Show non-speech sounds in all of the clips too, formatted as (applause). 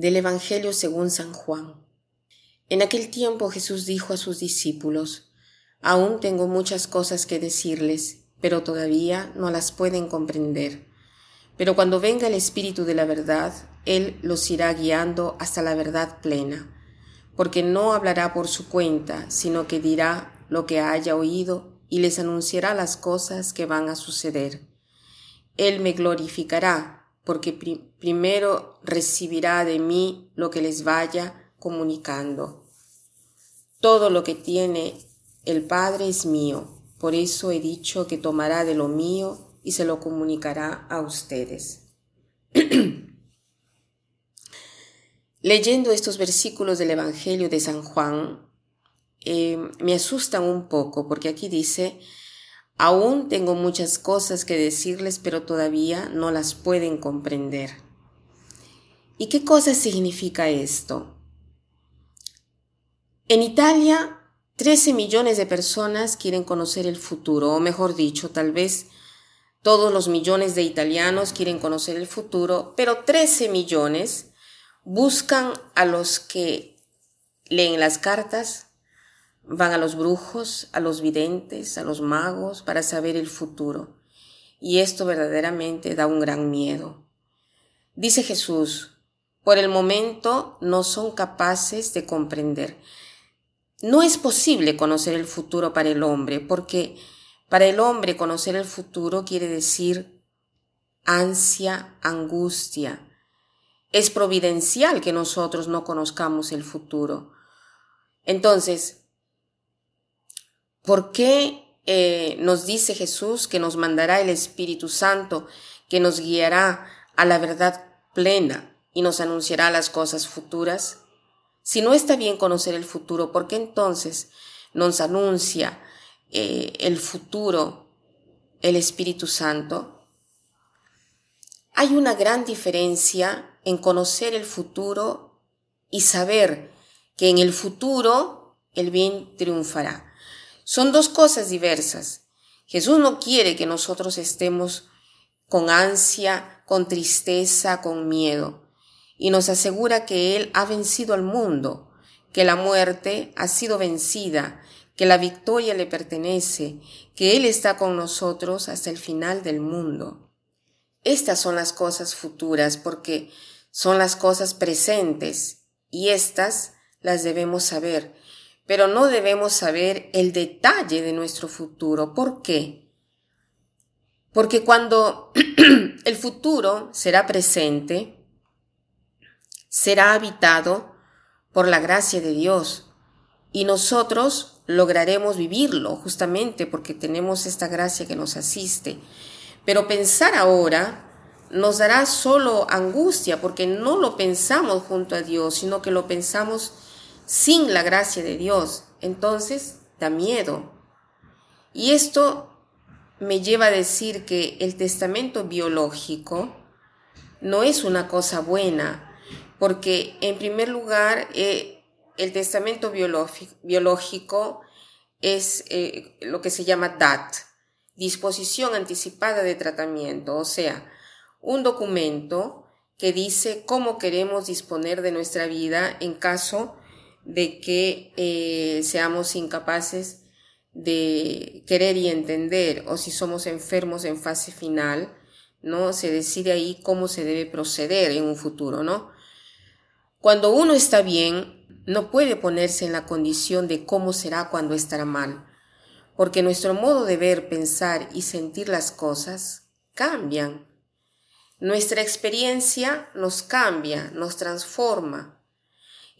Del Evangelio según San Juan. En aquel tiempo Jesús dijo a sus discípulos, Aún tengo muchas cosas que decirles, pero todavía no las pueden comprender. Pero cuando venga el Espíritu de la verdad, Él los irá guiando hasta la verdad plena, porque no hablará por su cuenta, sino que dirá lo que haya oído y les anunciará las cosas que van a suceder. Él me glorificará porque primero recibirá de mí lo que les vaya comunicando. Todo lo que tiene el Padre es mío, por eso he dicho que tomará de lo mío y se lo comunicará a ustedes. (clears throat) Leyendo estos versículos del Evangelio de San Juan, eh, me asustan un poco porque aquí dice, Aún tengo muchas cosas que decirles, pero todavía no las pueden comprender. ¿Y qué cosa significa esto? En Italia, 13 millones de personas quieren conocer el futuro, o mejor dicho, tal vez todos los millones de italianos quieren conocer el futuro, pero 13 millones buscan a los que leen las cartas, Van a los brujos, a los videntes, a los magos para saber el futuro. Y esto verdaderamente da un gran miedo. Dice Jesús, por el momento no son capaces de comprender. No es posible conocer el futuro para el hombre, porque para el hombre conocer el futuro quiere decir ansia, angustia. Es providencial que nosotros no conozcamos el futuro. Entonces, ¿Por qué eh, nos dice Jesús que nos mandará el Espíritu Santo, que nos guiará a la verdad plena y nos anunciará las cosas futuras? Si no está bien conocer el futuro, ¿por qué entonces nos anuncia eh, el futuro el Espíritu Santo? Hay una gran diferencia en conocer el futuro y saber que en el futuro el bien triunfará. Son dos cosas diversas. Jesús no quiere que nosotros estemos con ansia, con tristeza, con miedo, y nos asegura que Él ha vencido al mundo, que la muerte ha sido vencida, que la victoria le pertenece, que Él está con nosotros hasta el final del mundo. Estas son las cosas futuras porque son las cosas presentes y estas las debemos saber pero no debemos saber el detalle de nuestro futuro. ¿Por qué? Porque cuando (clears throat) el futuro será presente, será habitado por la gracia de Dios y nosotros lograremos vivirlo justamente porque tenemos esta gracia que nos asiste. Pero pensar ahora nos dará solo angustia porque no lo pensamos junto a Dios, sino que lo pensamos sin la gracia de Dios, entonces da miedo. Y esto me lleva a decir que el testamento biológico no es una cosa buena, porque en primer lugar eh, el testamento biológico es eh, lo que se llama DAT, disposición anticipada de tratamiento, o sea, un documento que dice cómo queremos disponer de nuestra vida en caso de que eh, seamos incapaces de querer y entender o si somos enfermos en fase final, ¿no? Se decide ahí cómo se debe proceder en un futuro, ¿no? Cuando uno está bien, no puede ponerse en la condición de cómo será cuando estará mal, porque nuestro modo de ver, pensar y sentir las cosas cambian. Nuestra experiencia nos cambia, nos transforma,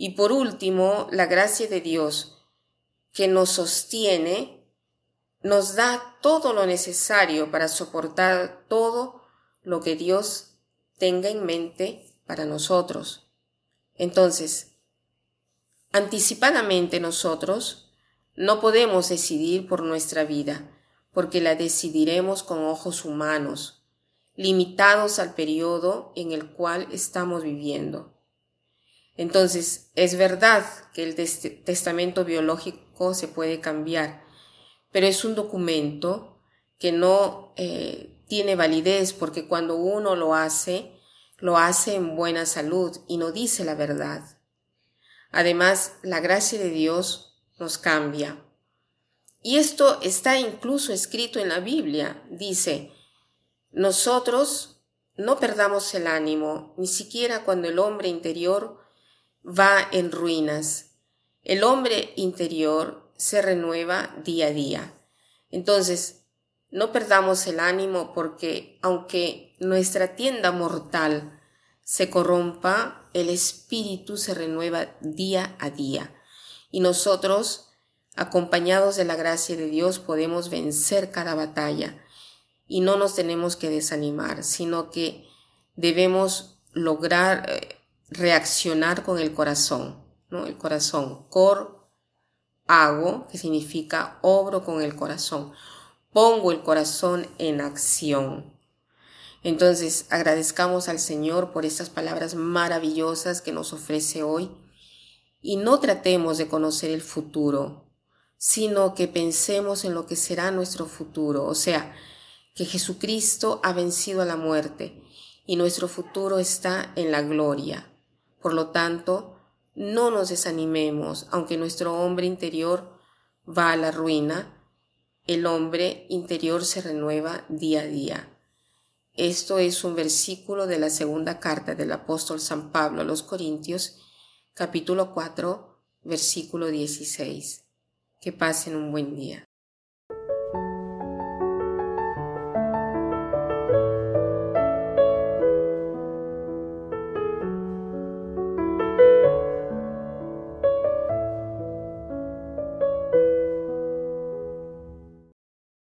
y por último, la gracia de Dios que nos sostiene, nos da todo lo necesario para soportar todo lo que Dios tenga en mente para nosotros. Entonces, anticipadamente nosotros no podemos decidir por nuestra vida, porque la decidiremos con ojos humanos, limitados al periodo en el cual estamos viviendo. Entonces, es verdad que el testamento biológico se puede cambiar, pero es un documento que no eh, tiene validez porque cuando uno lo hace, lo hace en buena salud y no dice la verdad. Además, la gracia de Dios nos cambia. Y esto está incluso escrito en la Biblia. Dice, nosotros no perdamos el ánimo, ni siquiera cuando el hombre interior va en ruinas. El hombre interior se renueva día a día. Entonces, no perdamos el ánimo porque aunque nuestra tienda mortal se corrompa, el espíritu se renueva día a día. Y nosotros, acompañados de la gracia de Dios, podemos vencer cada batalla. Y no nos tenemos que desanimar, sino que debemos lograr eh, reaccionar con el corazón, ¿no? El corazón, cor, hago, que significa obro con el corazón. Pongo el corazón en acción. Entonces, agradezcamos al Señor por estas palabras maravillosas que nos ofrece hoy y no tratemos de conocer el futuro, sino que pensemos en lo que será nuestro futuro, o sea, que Jesucristo ha vencido a la muerte y nuestro futuro está en la gloria. Por lo tanto, no nos desanimemos, aunque nuestro hombre interior va a la ruina, el hombre interior se renueva día a día. Esto es un versículo de la segunda carta del apóstol San Pablo a los Corintios, capítulo 4, versículo 16. Que pasen un buen día.